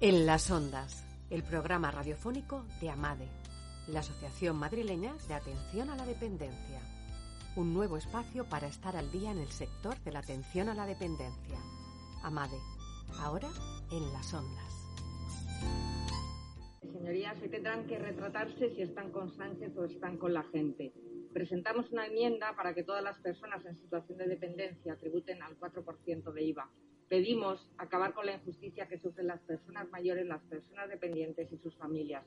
En las ondas, el programa radiofónico de AMADE, la Asociación Madrileña de Atención a la Dependencia. Un nuevo espacio para estar al día en el sector de la atención a la dependencia. AMADE, ahora en las ondas. Señorías, hoy tendrán que retratarse si están con Sánchez o están con la gente. Presentamos una enmienda para que todas las personas en situación de dependencia tributen al 4% de IVA. Pedimos acabar con la injusticia que sufren las personas mayores, las personas dependientes y sus familias.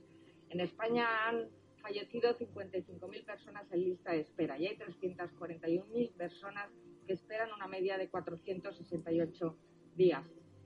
En España han fallecido 55.000 personas en lista de espera y hay 341.000 personas que esperan una media de 468 días.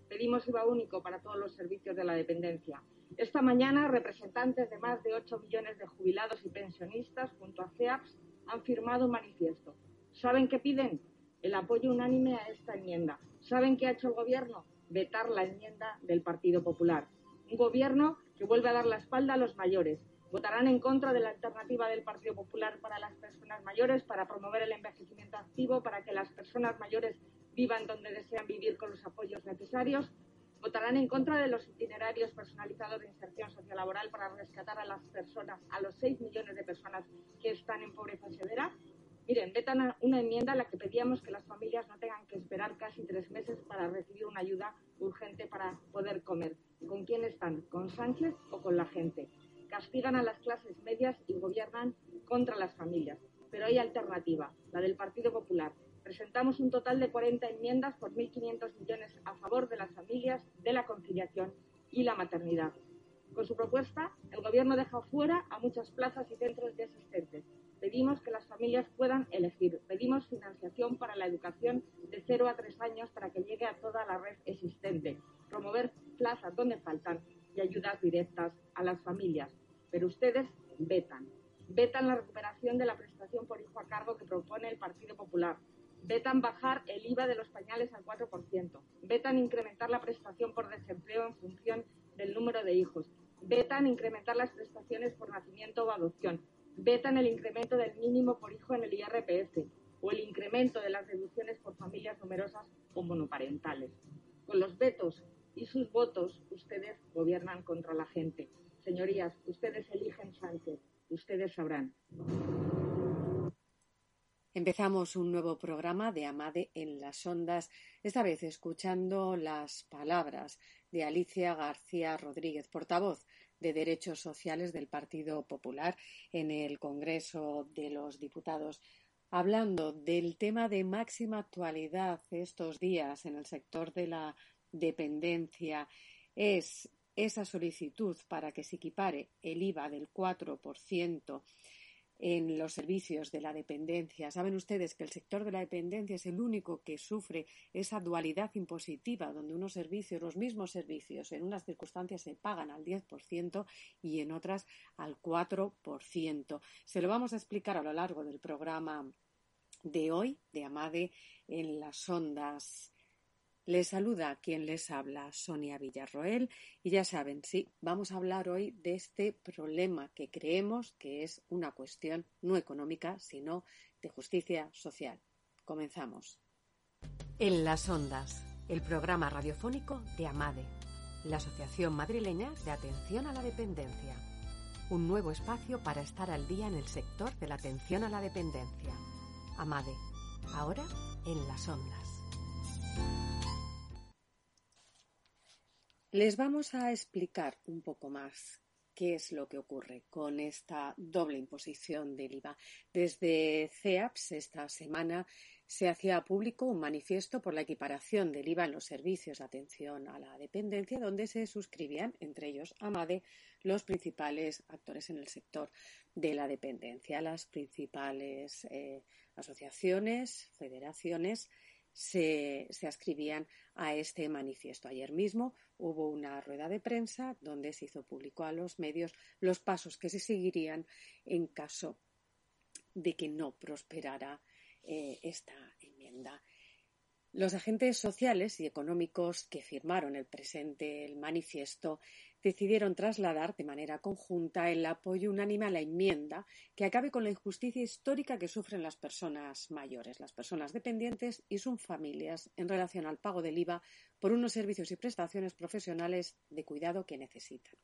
Pedimos IVA único para todos los servicios de la dependencia. Esta mañana, representantes de más de 8 millones de jubilados y pensionistas, junto a CEAPS, han firmado un manifiesto. ¿Saben qué piden? El apoyo unánime a esta enmienda. ¿Saben qué ha hecho el Gobierno? Vetar la enmienda del Partido Popular. Un Gobierno que vuelve a dar la espalda a los mayores. Votarán en contra de la alternativa del Partido Popular para las personas mayores, para promover el envejecimiento activo, para que las personas mayores vivan donde desean vivir con los apoyos necesarios. Votarán en contra de los itinerarios personalizados de inserción sociolaboral para rescatar a las personas, a los 6 millones de personas que están en pobreza severa Miren, vetan una enmienda en la que pedíamos que las familias no tengan que esperar casi tres meses para recibir una ayuda urgente para poder comer. ¿Con quién están? ¿Con Sánchez o con la gente? Castigan a las clases medias y gobiernan contra las familias. Pero hay alternativa, la del Partido Popular. Presentamos un total de 40 enmiendas por 1.500 millones a favor de las familias, de la conciliación y la maternidad. Con su propuesta, el Gobierno deja fuera a muchas plazas y centros de asistentes Pedimos que las familias puedan elegir. Pedimos financiación para la educación de 0 a 3 años para que llegue a toda la red existente. Promover plazas donde faltan y ayudas directas a las familias. Pero ustedes vetan. Vetan la recuperación de la prestación por hijo a cargo que propone el Partido Popular. Vetan bajar el IVA de los pañales al 4%. Vetan incrementar la prestación por desempleo en función del número de hijos. Vetan incrementar las prestaciones por nacimiento o adopción vetan el incremento del mínimo por hijo en el IRPF o el incremento de las deducciones por familias numerosas o monoparentales. Con los vetos y sus votos, ustedes gobiernan contra la gente. Señorías, ustedes eligen Sánchez, ustedes sabrán. Empezamos un nuevo programa de Amade en las ondas, esta vez escuchando las palabras de Alicia García Rodríguez, portavoz de Derechos Sociales del Partido Popular en el Congreso de los Diputados. Hablando del tema de máxima actualidad estos días en el sector de la dependencia, es esa solicitud para que se equipare el IVA del 4% en los servicios de la dependencia. Saben ustedes que el sector de la dependencia es el único que sufre esa dualidad impositiva, donde unos servicios, los mismos servicios, en unas circunstancias se pagan al 10% y en otras al 4%. Se lo vamos a explicar a lo largo del programa de hoy de Amade en las ondas les saluda quien les habla, Sonia Villarroel, y ya saben, sí, vamos a hablar hoy de este problema que creemos que es una cuestión no económica, sino de justicia social. Comenzamos. En las ondas, el programa radiofónico de AMADE, la Asociación Madrileña de Atención a la Dependencia. Un nuevo espacio para estar al día en el sector de la atención a la dependencia. AMADE, ahora en las ondas. Les vamos a explicar un poco más qué es lo que ocurre con esta doble imposición del IVA. Desde CEAPS esta semana se hacía público un manifiesto por la equiparación del IVA en los servicios de atención a la dependencia, donde se suscribían, entre ellos AMADE, los principales actores en el sector de la dependencia, las principales eh, asociaciones, federaciones se, se, ascribían a este manifiesto. Ayer mismo hubo una rueda de prensa donde se hizo público a los medios los pasos que se seguirían en caso de que no prosperara eh, esta enmienda. Los agentes sociales y económicos que firmaron el presente el manifiesto decidieron trasladar de manera conjunta el apoyo unánime a la enmienda que acabe con la injusticia histórica que sufren las personas mayores, las personas dependientes y sus familias en relación al pago del IVA por unos servicios y prestaciones profesionales de cuidado que necesitan.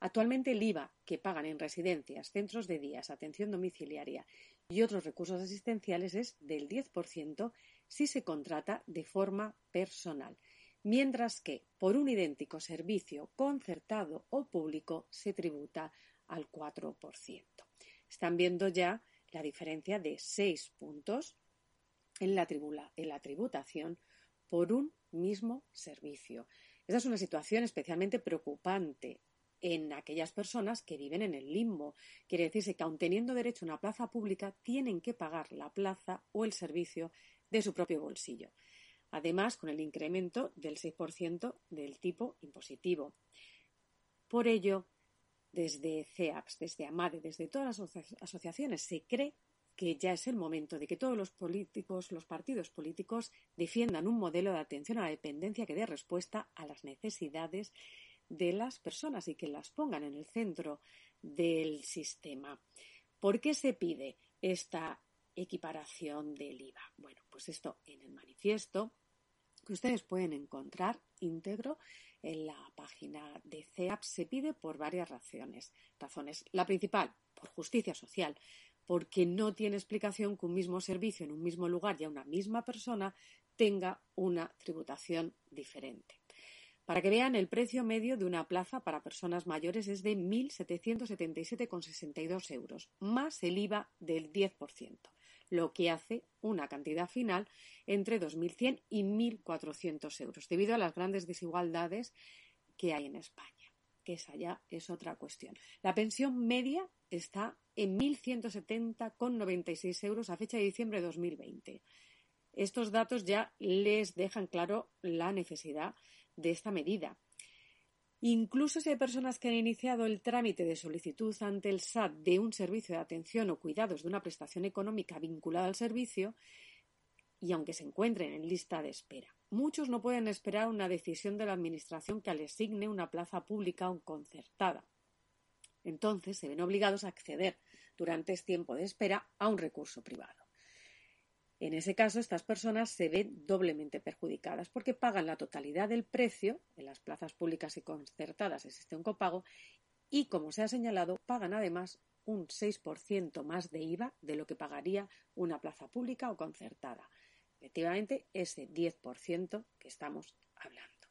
Actualmente el IVA que pagan en residencias, centros de días, atención domiciliaria y otros recursos asistenciales es del 10% si se contrata de forma personal mientras que por un idéntico servicio concertado o público se tributa al 4%. Están viendo ya la diferencia de seis puntos en la, en la tributación por un mismo servicio. Esta es una situación especialmente preocupante en aquellas personas que viven en el limbo. Quiere decirse que, aun teniendo derecho a una plaza pública, tienen que pagar la plaza o el servicio de su propio bolsillo además con el incremento del 6% del tipo impositivo. Por ello, desde CEAPS, desde AMADE, desde todas las asociaciones, se cree que ya es el momento de que todos los políticos, los partidos políticos, defiendan un modelo de atención a la dependencia que dé respuesta a las necesidades de las personas y que las pongan en el centro del sistema. ¿Por qué se pide esta equiparación del IVA? Bueno, pues esto en el manifiesto que ustedes pueden encontrar íntegro en la página de CEAP se pide por varias razones. razones. La principal, por justicia social, porque no tiene explicación que un mismo servicio en un mismo lugar y a una misma persona tenga una tributación diferente. Para que vean, el precio medio de una plaza para personas mayores es de 1.777,62 euros, más el IVA del 10% lo que hace una cantidad final entre 2.100 y 1.400 euros, debido a las grandes desigualdades que hay en España, que esa ya es otra cuestión. La pensión media está en 1.170,96 euros a fecha de diciembre de 2020. Estos datos ya les dejan claro la necesidad de esta medida. Incluso si hay personas que han iniciado el trámite de solicitud ante el SAT de un servicio de atención o cuidados de una prestación económica vinculada al servicio, y aunque se encuentren en lista de espera. Muchos no pueden esperar una decisión de la Administración que les asigne una plaza pública o concertada. Entonces se ven obligados a acceder durante este tiempo de espera a un recurso privado. En ese caso, estas personas se ven doblemente perjudicadas porque pagan la totalidad del precio, en las plazas públicas y concertadas existe un copago, y, como se ha señalado, pagan además un 6% más de IVA de lo que pagaría una plaza pública o concertada. Efectivamente, ese 10% que estamos hablando.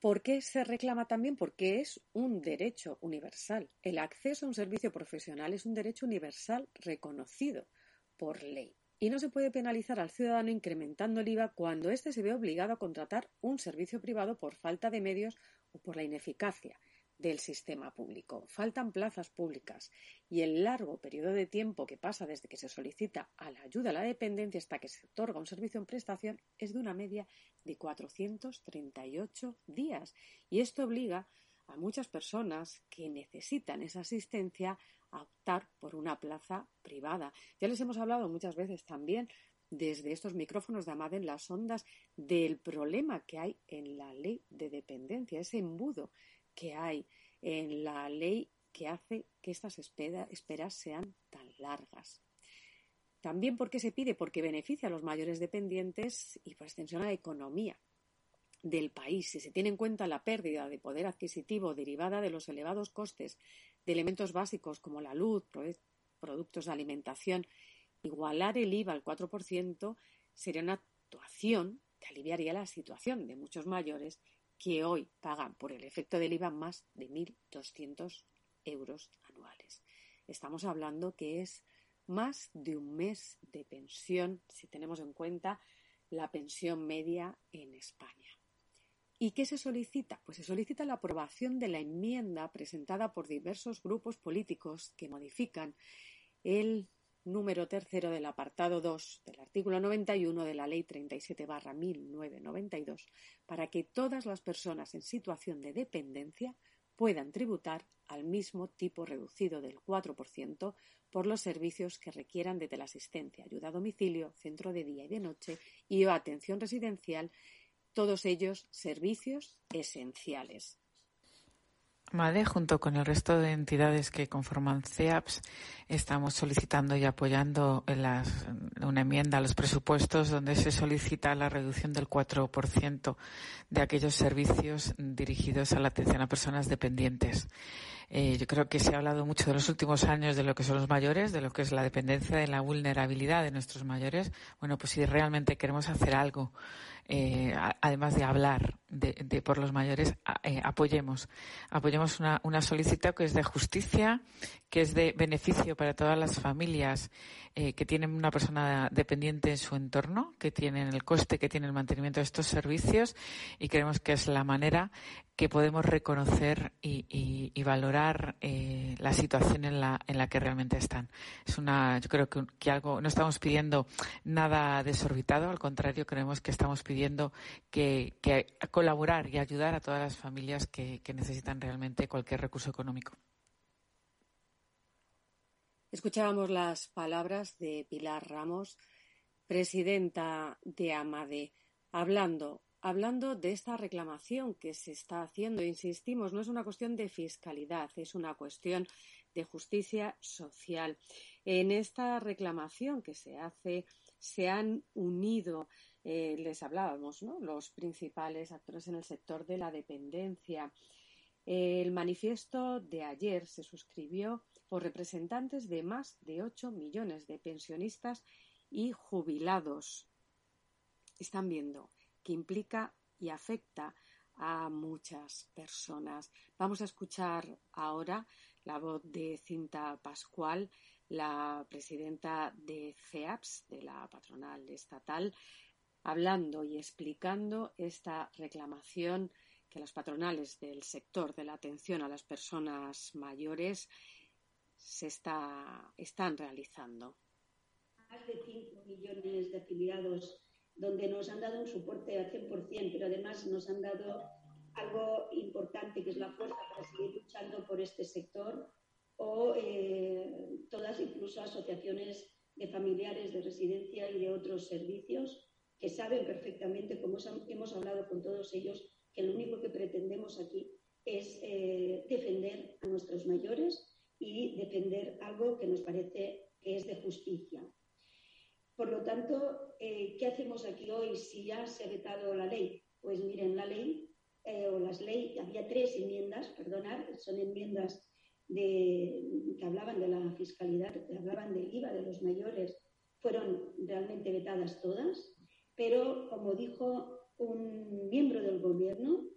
¿Por qué se reclama también? Porque es un derecho universal. El acceso a un servicio profesional es un derecho universal reconocido por ley. Y no se puede penalizar al ciudadano incrementando el IVA cuando éste se ve obligado a contratar un servicio privado por falta de medios o por la ineficacia del sistema público. Faltan plazas públicas y el largo periodo de tiempo que pasa desde que se solicita a la ayuda a la dependencia hasta que se otorga un servicio en prestación es de una media de 438 días. Y esto obliga a muchas personas que necesitan esa asistencia a optar por una plaza privada. Ya les hemos hablado muchas veces también desde estos micrófonos de Amad en las ondas del problema que hay en la ley de dependencia, ese embudo que hay en la ley que hace que estas esperas sean tan largas. También porque se pide, porque beneficia a los mayores dependientes y por extensión a la economía del país. Si se tiene en cuenta la pérdida de poder adquisitivo derivada de los elevados costes de elementos básicos como la luz, productos de alimentación, igualar el IVA al 4% sería una actuación que aliviaría la situación de muchos mayores que hoy pagan por el efecto del IVA más de 1.200 euros anuales. Estamos hablando que es más de un mes de pensión si tenemos en cuenta la pensión media en España. ¿Y qué se solicita? Pues se solicita la aprobación de la enmienda presentada por diversos grupos políticos que modifican el número tercero del apartado 2 del artículo 91 de la Ley 37 barra 1992 para que todas las personas en situación de dependencia puedan tributar al mismo tipo reducido del 4% por los servicios que requieran de teleasistencia, ayuda a domicilio, centro de día y de noche y atención residencial todos ellos servicios esenciales. MADE, junto con el resto de entidades que conforman CEAPS, estamos solicitando y apoyando una enmienda a los presupuestos donde se solicita la reducción del 4% de aquellos servicios dirigidos a la atención a personas dependientes. Eh, yo creo que se ha hablado mucho de los últimos años de lo que son los mayores, de lo que es la dependencia, de la vulnerabilidad de nuestros mayores. Bueno, pues si realmente queremos hacer algo eh, además de hablar de, por los mayores, eh, apoyemos. Apoyemos una, una solicitud que es de justicia, que es de beneficio para todas las familias que tienen una persona dependiente en su entorno, que tienen el coste, que tienen el mantenimiento de estos servicios y creemos que es la manera que podemos reconocer y, valorar eh, la situación en la, en la que realmente están. Es una, yo creo que, que, algo, no estamos pidiendo nada desorbitado, al contrario, creemos que estamos pidiendo que, que colaborar y ayudar a todas las familias que necesitan realmente cualquier recurso económico. Escuchábamos las palabras de Pilar Ramos, presidenta de AMADE, hablando, hablando de esta reclamación que se está haciendo. Insistimos, no es una cuestión de fiscalidad, es una cuestión de justicia social. En esta reclamación que se hace se han unido, eh, les hablábamos, ¿no? los principales actores en el sector de la dependencia. El manifiesto de ayer se suscribió por representantes de más de 8 millones de pensionistas y jubilados. Están viendo que implica y afecta a muchas personas. Vamos a escuchar ahora la voz de Cinta Pascual, la presidenta de CEAPS, de la patronal estatal, hablando y explicando esta reclamación que las patronales del sector de la atención a las personas mayores se está, están realizando. Más de 5 millones de afiliados donde nos han dado un soporte al 100%, pero además nos han dado algo importante que es la fuerza para seguir luchando por este sector o eh, todas incluso asociaciones de familiares de residencia y de otros servicios que saben perfectamente, como hemos hablado con todos ellos, que lo único que pretendemos aquí es eh, defender a nuestros mayores y defender algo que nos parece que es de justicia. Por lo tanto, eh, ¿qué hacemos aquí hoy si ya se ha vetado la ley? Pues miren, la ley eh, o las leyes, había tres enmiendas, perdonad, son enmiendas que hablaban de la fiscalidad, que hablaban del IVA de los mayores, fueron realmente vetadas todas, pero como dijo un miembro del gobierno,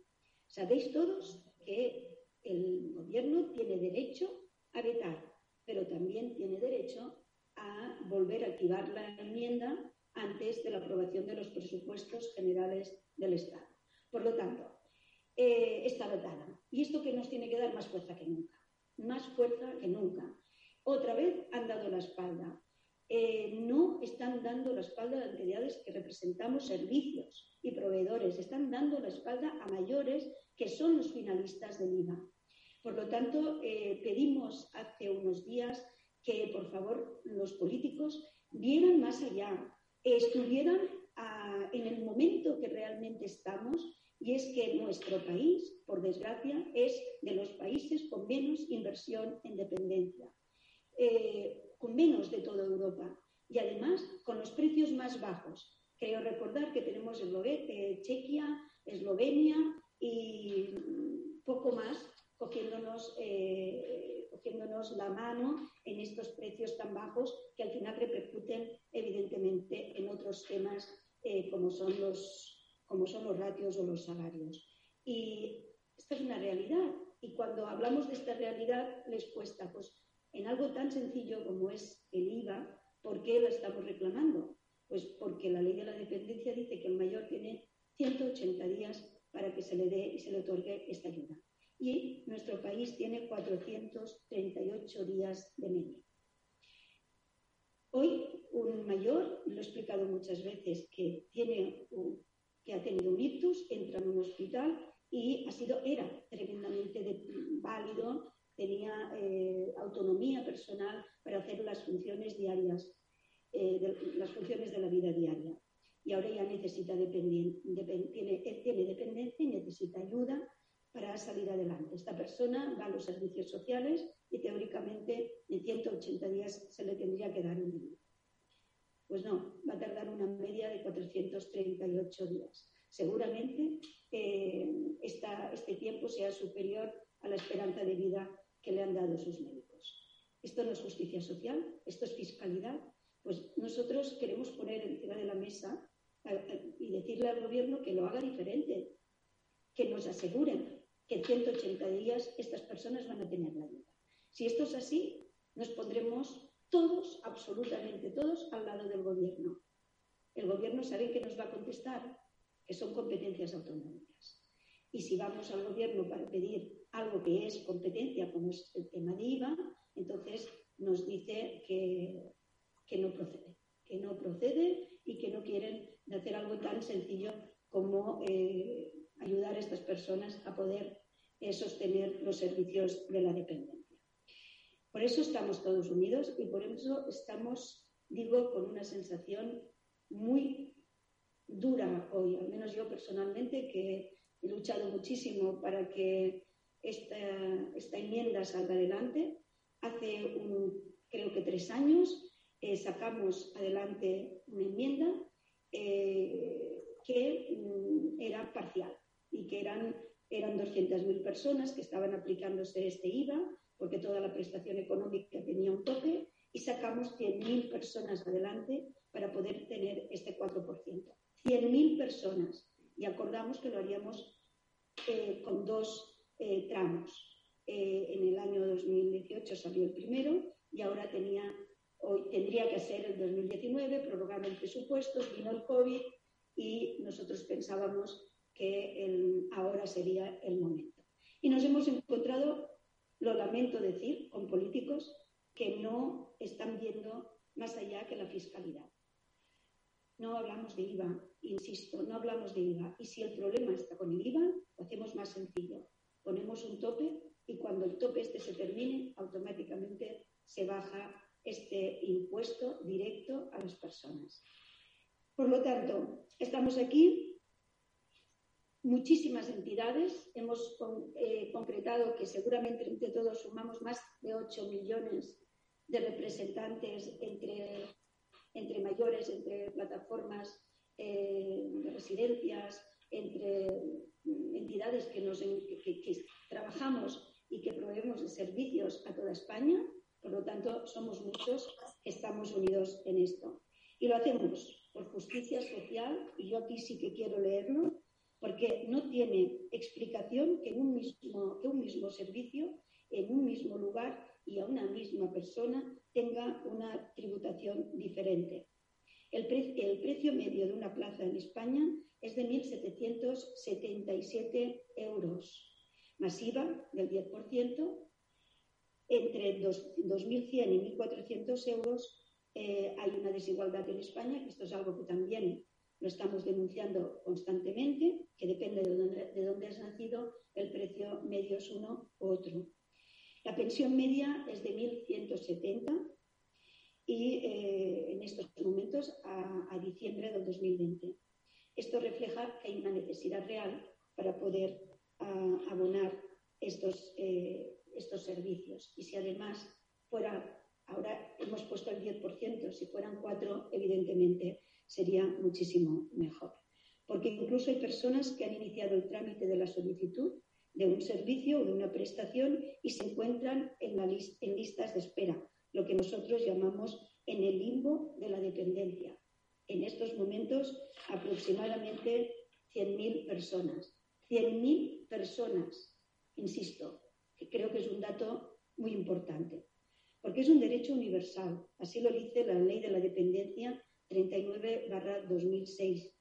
sabéis todos que el gobierno tiene derecho a vetar, pero también tiene derecho a volver a activar la enmienda antes de la aprobación de los presupuestos generales del Estado. Por lo tanto, eh, está vetada. Y esto que nos tiene que dar más fuerza que nunca, más fuerza que nunca. Otra vez han dado la espalda. Eh, no están dando la espalda a entidades que representamos servicios y proveedores, están dando la espalda a mayores que son los finalistas del IVA. Por lo tanto, eh, pedimos hace unos días que, por favor, los políticos vieran más allá, estuvieran ah, en el momento que realmente estamos, y es que nuestro país, por desgracia, es de los países con menos inversión en dependencia. Eh, con menos de toda Europa y además con los precios más bajos. Creo recordar que tenemos eh, Chequia, Eslovenia y poco más cogiéndonos, eh, cogiéndonos la mano en estos precios tan bajos que al final repercuten evidentemente en otros temas eh, como, son los, como son los ratios o los salarios. Y esta es una realidad. Y cuando hablamos de esta realidad les cuesta, pues en algo tan sencillo como es el IVA, ¿por qué lo estamos reclamando? Pues porque la ley de la dependencia dice que el mayor tiene 180 días para que se le dé y se le otorgue esta ayuda. Y nuestro país tiene 438 días de media. Hoy un mayor, lo he explicado muchas veces, que, tiene que ha tenido un ictus, entra en un hospital y ha sido, era tremendamente válido, tenía eh, autonomía personal para hacer las funciones diarias, eh, las funciones de la vida diaria. Y ahora ya necesita tiene, tiene dependencia y necesita ayuda para salir adelante. Esta persona va a los servicios sociales y teóricamente en 180 días se le tendría que dar un dinero. Pues no, va a tardar una media de 438 días. Seguramente eh, este tiempo sea superior a la esperanza de vida que le han dado sus médicos. Esto no es justicia social, esto es fiscalidad. Pues nosotros queremos poner encima de la mesa y decirle al gobierno que lo haga diferente, que nos aseguren en 180 días estas personas van a tener la ayuda. Si esto es así, nos pondremos todos, absolutamente todos, al lado del gobierno. El gobierno sabe que nos va a contestar, que son competencias autonómicas. Y si vamos al gobierno para pedir algo que es competencia, como es el tema de IVA, entonces nos dice que, que no procede, que no procede y que no quieren hacer algo tan sencillo como eh, ayudar a estas personas a poder eh, sostener los servicios de la dependencia. Por eso estamos todos unidos y por eso estamos, digo, con una sensación muy dura hoy, al menos yo personalmente, que he luchado muchísimo para que esta, esta enmienda salga adelante. Hace creo que tres años eh, sacamos adelante una enmienda eh, que mm, era parcial y que eran, eran 200.000 personas que estaban aplicándose este IVA porque toda la prestación económica tenía un tope y sacamos 100.000 personas adelante para poder tener este 4%. 100.000 personas y acordamos que lo haríamos eh, con dos eh, tramos. en el año 2018 salió el primero y ahora tenía Hoy tendría que ser el 2019, prorrogando el presupuesto, vino el COVID y nosotros pensábamos que ahora sería el momento. Y nos hemos encontrado, lo lamento decir, con políticos que no están viendo más allá que la fiscalidad. No hablamos de IVA, insisto, no hablamos de IVA. Y si el problema está con el IVA, lo hacemos más sencillo. Ponemos un tope y cuando el tope este se termine, automáticamente se baja este impuesto directo a las personas. Por lo tanto, estamos aquí, muchísimas entidades, hemos eh, concretado que seguramente entre todos sumamos más de 8 millones de representantes entre, entre mayores, entre plataformas eh, de residencias, entre entidades que, nos, trabajamos y que proveemos de servicios a toda España por lo tanto, somos muchos que estamos unidos en esto. Y lo hacemos por justicia social, y yo aquí sí que quiero leerlo, porque no tiene explicación que un mismo, que un mismo servicio, en un mismo lugar y a una misma persona, tenga una tributación diferente. El, el precio medio de una plaza en España es de 1.777 euros, masiva del 10%, entre 2.100 y 1.400 euros eh, hay una desigualdad en España, esto es algo que también lo estamos denunciando constantemente, que depende de dónde, has nacido, el precio medio es uno u otro. La pensión media es de 1.170 y eh, en estos momentos a, diciembre del 2020. Esto refleja que hay una necesidad real para poder abonar estos, eh, estos servicios. Y si además fuera, ahora hemos puesto el 10%, si fueran cuatro, evidentemente sería muchísimo mejor. Porque incluso hay personas que han iniciado el trámite de la solicitud de un servicio o de una prestación y se encuentran en, la en listas de espera, lo que nosotros llamamos en el limbo de la dependencia. En estos momentos, aproximadamente 100.000 personas. 100.000 personas, insisto, creo que es un dato muy importante, porque es un derecho universal. Así lo dice la Ley de la Dependencia 39-2006.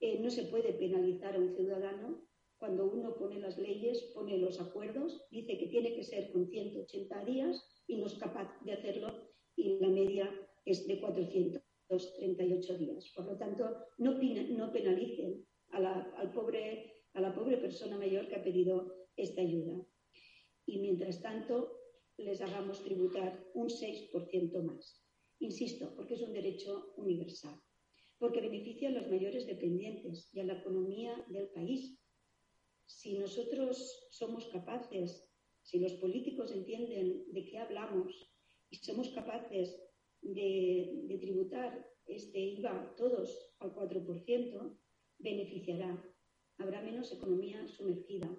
Eh, no se puede penalizar a un ciudadano cuando uno pone las leyes, pone los acuerdos, dice que tiene que ser con 180 días y no es capaz de hacerlo y la media es de 438 días. Por lo tanto, no, penalicen a la, al pobre, a la pobre persona mayor que ha pedido esta ayuda y mientras tanto les hagamos tributar un 6% más. Insisto, porque es un derecho universal, porque beneficia a los mayores dependientes y a la economía del país. si nosotros somos capaces, si los políticos entienden de qué hablamos y somos capaces de, tributar este IVA todos al 4%, beneficiará. Habrá menos economía sumergida.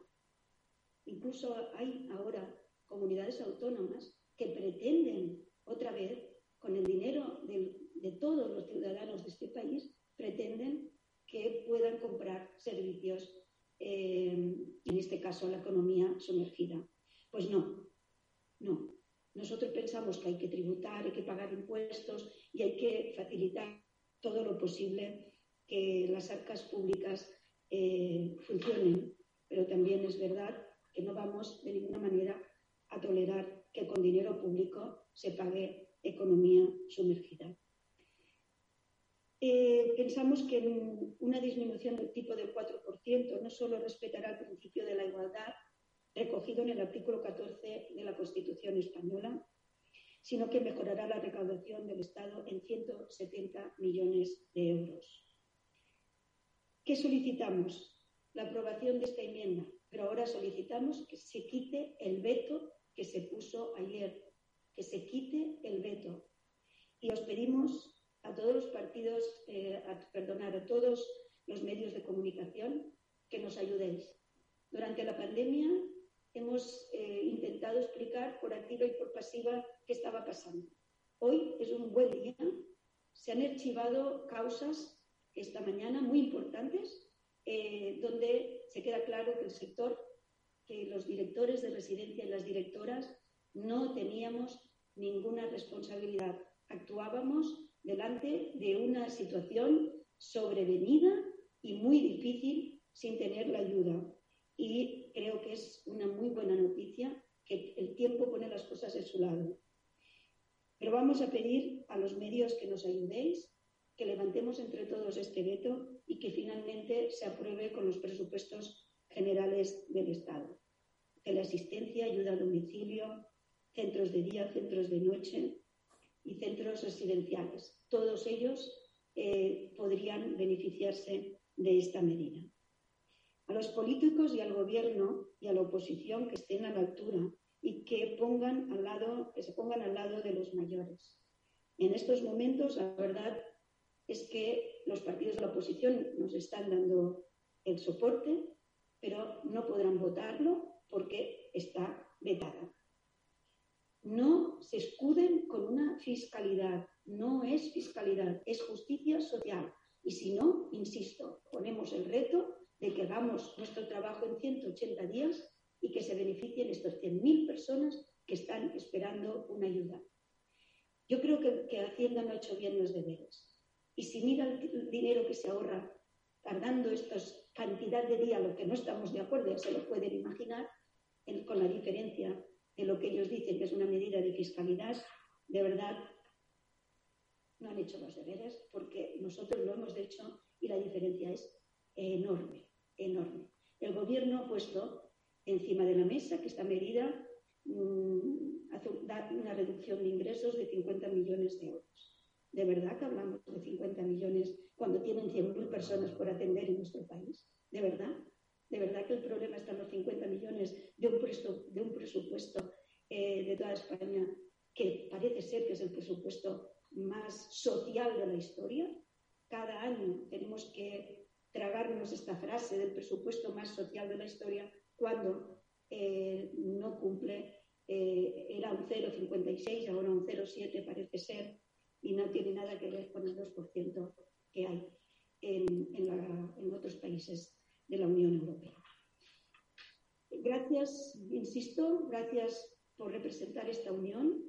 Incluso hay ahora comunidades autónomas que pretenden otra vez, con el dinero de todos los ciudadanos de este país, pretenden que puedan comprar servicios, eh, en este caso la economía sumergida. Pues no, no. Nosotros pensamos que hay que tributar, hay que pagar impuestos y hay que facilitar todo lo posible que las arcas públicas eh, funcionen. Pero también es verdad que no vamos de ninguna manera a tolerar que con dinero público se pague economía sumergida. Eh, pensamos que una disminución del tipo del 4% no solo respetará el principio de la igualdad recogido en el artículo 14 de la Constitución española, sino que mejorará la recaudación del Estado en 170 millones de euros. ¿Qué solicitamos? La aprobación de esta enmienda, pero ahora solicitamos que se quite el veto que se puso ayer, que se quite el veto. Y os pedimos a todos los partidos, eh, a, perdonar, a todos los medios de comunicación que nos ayudéis. Durante la pandemia hemos eh, intentado explicar por activa y por pasiva qué estaba pasando. Hoy es un buen día. Se han archivado causas esta mañana muy importantes, eh, donde se queda claro que el sector, que los directores de residencia y las directoras no teníamos ninguna responsabilidad. Actuábamos delante de una situación sobrevenida y muy difícil sin tener la ayuda. Y creo que es una muy buena noticia que el tiempo pone las cosas en su lado. Pero vamos a pedir a los medios que nos ayudéis, que levantemos entre todos este veto y que finalmente se apruebe con los presupuestos generales del Estado. Teleasistencia, ayuda a domicilio, centros de día, centros de noche, y centros residenciales. Todos ellos eh, podrían beneficiarse de esta medida. A los políticos y al gobierno y a la oposición que estén a la altura y que, pongan al lado, que se pongan al lado de los mayores. En estos momentos, la verdad es que los partidos de la oposición nos están dando el soporte, pero no podrán votarlo porque está vetada no se escuden con una fiscalidad. No es fiscalidad, es justicia social. Y si no, insisto, ponemos el reto de que hagamos nuestro trabajo en 180 días y que se beneficien estas 100.000 personas que están esperando una ayuda. Yo creo que, que, Hacienda no ha hecho bien los deberes. Y si mira el dinero que se ahorra tardando esta cantidad de días, lo que no estamos de acuerdo, se lo pueden imaginar, con la diferencia de lo que ellos dicen que es una medida de fiscalidad, de verdad no han hecho los deberes porque nosotros lo hemos hecho y la diferencia es enorme, enorme. El gobierno ha puesto encima de la mesa que esta medida mmm, hace, da una reducción de ingresos de 50 millones de euros. ¿De verdad que hablamos de 50 millones cuando tienen 100.000 personas por atender en nuestro país? ¿De verdad? De verdad que el problema está en los 50 millones de un, de un presupuesto eh, de toda España, que parece ser que es el presupuesto más social de la historia. Cada año tenemos que tragarnos esta frase del presupuesto más social de la historia cuando eh, no cumple, eh, era un 0,56, ahora un 0,7 parece ser, y no tiene nada que ver con el 2% que hay en, en otros países de la Unión Europea. Gracias, insisto, gracias por representar esta unión,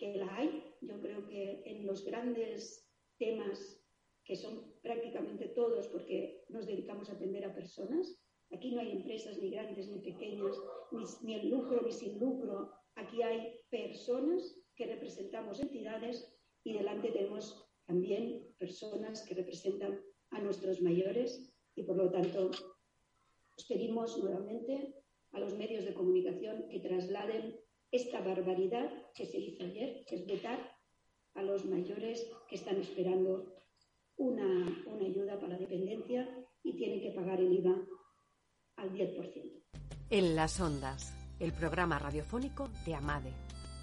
que la hay. Yo creo que en los grandes temas, que son prácticamente todos, porque nos dedicamos a atender a personas, aquí no hay empresas ni grandes ni pequeñas, ni, ni el lucro ni sin lucro, aquí hay personas que representamos entidades y delante tenemos también personas que representan a nuestros mayores y por lo tanto os pedimos nuevamente a los medios de comunicación que trasladen esta barbaridad que se hizo ayer, que es vetar a los mayores que están esperando una, una ayuda para la dependencia y tienen que pagar el IVA al 10%. En las ondas, el programa radiofónico de AMADE,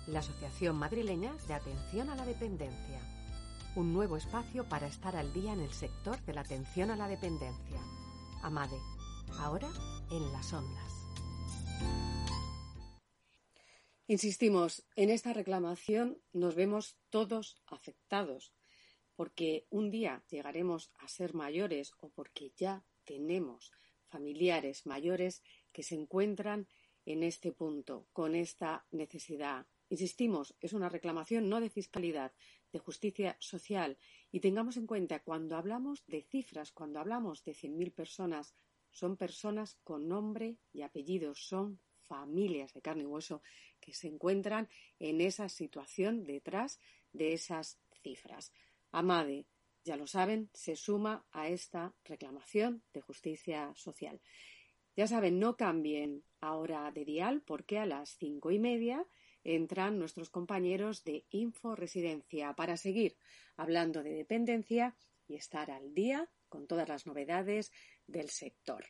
la Asociación Madrileña de Atención a la Dependencia. Un nuevo espacio para estar al día en el sector de la atención a la dependencia. AMADE, ahora en las ondas. Insistimos, en esta reclamación nos vemos todos afectados, porque un día llegaremos a ser mayores o porque ya tenemos familiares mayores que se encuentran en este punto, con esta necesidad. Insistimos, es una reclamación no de fiscalidad, de justicia social. Y tengamos en cuenta, cuando hablamos de cifras, cuando hablamos de 100.000 personas, son personas con nombre y apellidos, son familias de carne y hueso que se encuentran en esa situación detrás de esas cifras. Amade, ya lo saben, se suma a esta reclamación de justicia social. Ya saben, no cambien ahora de dial porque a las cinco y media entran nuestros compañeros de Info Residencia para seguir hablando de dependencia y estar al día con todas las novedades del sector.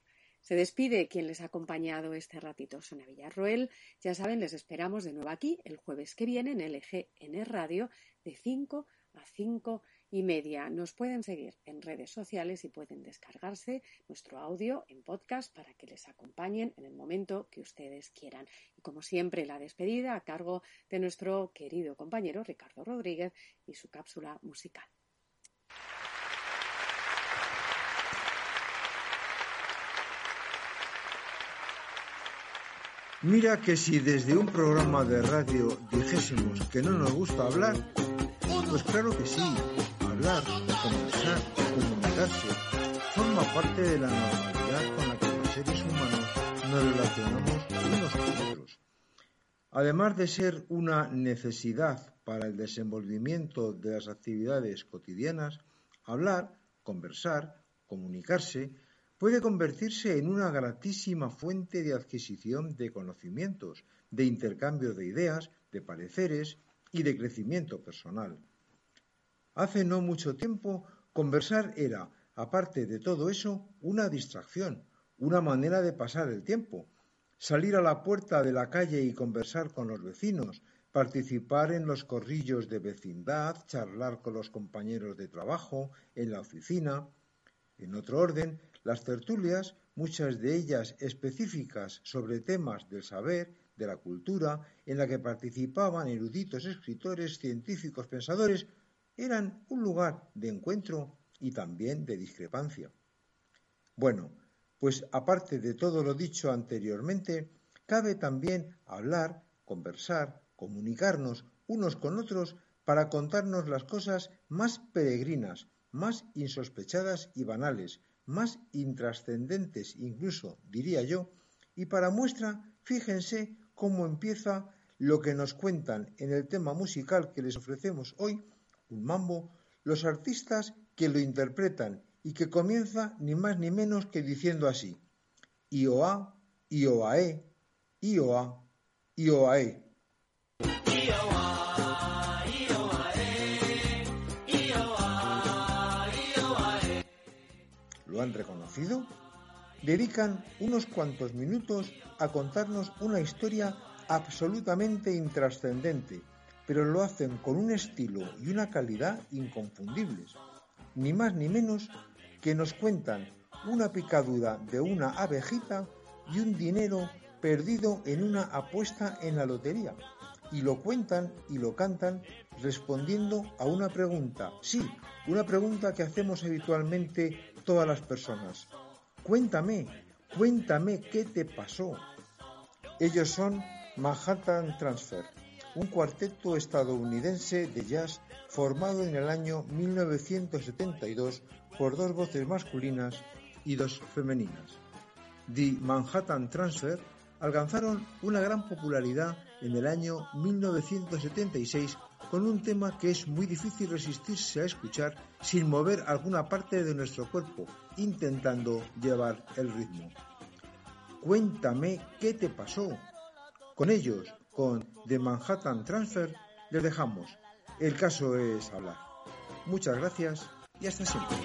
Se despide quien les ha acompañado este ratito, Sonia Villarroel. Ya saben, les esperamos de nuevo aquí el jueves que viene en LGN Radio de 5 a 5 y media. Nos pueden seguir en redes sociales y pueden descargarse nuestro audio en podcast para que les acompañen en el momento que ustedes quieran. Y como siempre, la despedida a cargo de nuestro querido compañero Ricardo Rodríguez y su cápsula musical. Mira que si desde un programa de radio dijésemos que no nos gusta hablar, pues claro que sí, hablar, conversar, comunicarse, forma parte de la normalidad con la que los seres humanos nos relacionamos unos con otros. Además de ser una necesidad para el desenvolvimiento de las actividades cotidianas, hablar, conversar, comunicarse, puede convertirse en una gratísima fuente de adquisición de conocimientos, de intercambio de ideas, de pareceres y de crecimiento personal. Hace no mucho tiempo, conversar era, aparte de todo eso, una distracción, una manera de pasar el tiempo. Salir a la puerta de la calle y conversar con los vecinos, participar en los corrillos de vecindad, charlar con los compañeros de trabajo, en la oficina. En otro orden, las tertulias, muchas de ellas específicas sobre temas del saber, de la cultura, en la que participaban eruditos escritores, científicos, pensadores, eran un lugar de encuentro y también de discrepancia. Bueno, pues aparte de todo lo dicho anteriormente, cabe también hablar, conversar, comunicarnos unos con otros para contarnos las cosas más peregrinas, más insospechadas y banales, más intrascendentes incluso, diría yo, y para muestra, fíjense cómo empieza lo que nos cuentan en el tema musical que les ofrecemos hoy, un mambo, los artistas que lo interpretan y que comienza ni más ni menos que diciendo así, IOA, IOAE, IOA, IOAE. ¿Lo han reconocido? Dedican unos cuantos minutos a contarnos una historia absolutamente intrascendente, pero lo hacen con un estilo y una calidad inconfundibles. Ni más ni menos que nos cuentan una picadura de una abejita y un dinero perdido en una apuesta en la lotería. Y lo cuentan y lo cantan respondiendo a una pregunta. Sí, una pregunta que hacemos habitualmente todas las personas. Cuéntame, cuéntame qué te pasó. Ellos son Manhattan Transfer, un cuarteto estadounidense de jazz formado en el año 1972 por dos voces masculinas y dos femeninas. The Manhattan Transfer alcanzaron una gran popularidad en el año 1976 con un tema que es muy difícil resistirse a escuchar sin mover alguna parte de nuestro cuerpo, intentando llevar el ritmo. Cuéntame qué te pasó. Con ellos, con The Manhattan Transfer, les dejamos. El caso es hablar. Muchas gracias y hasta siempre.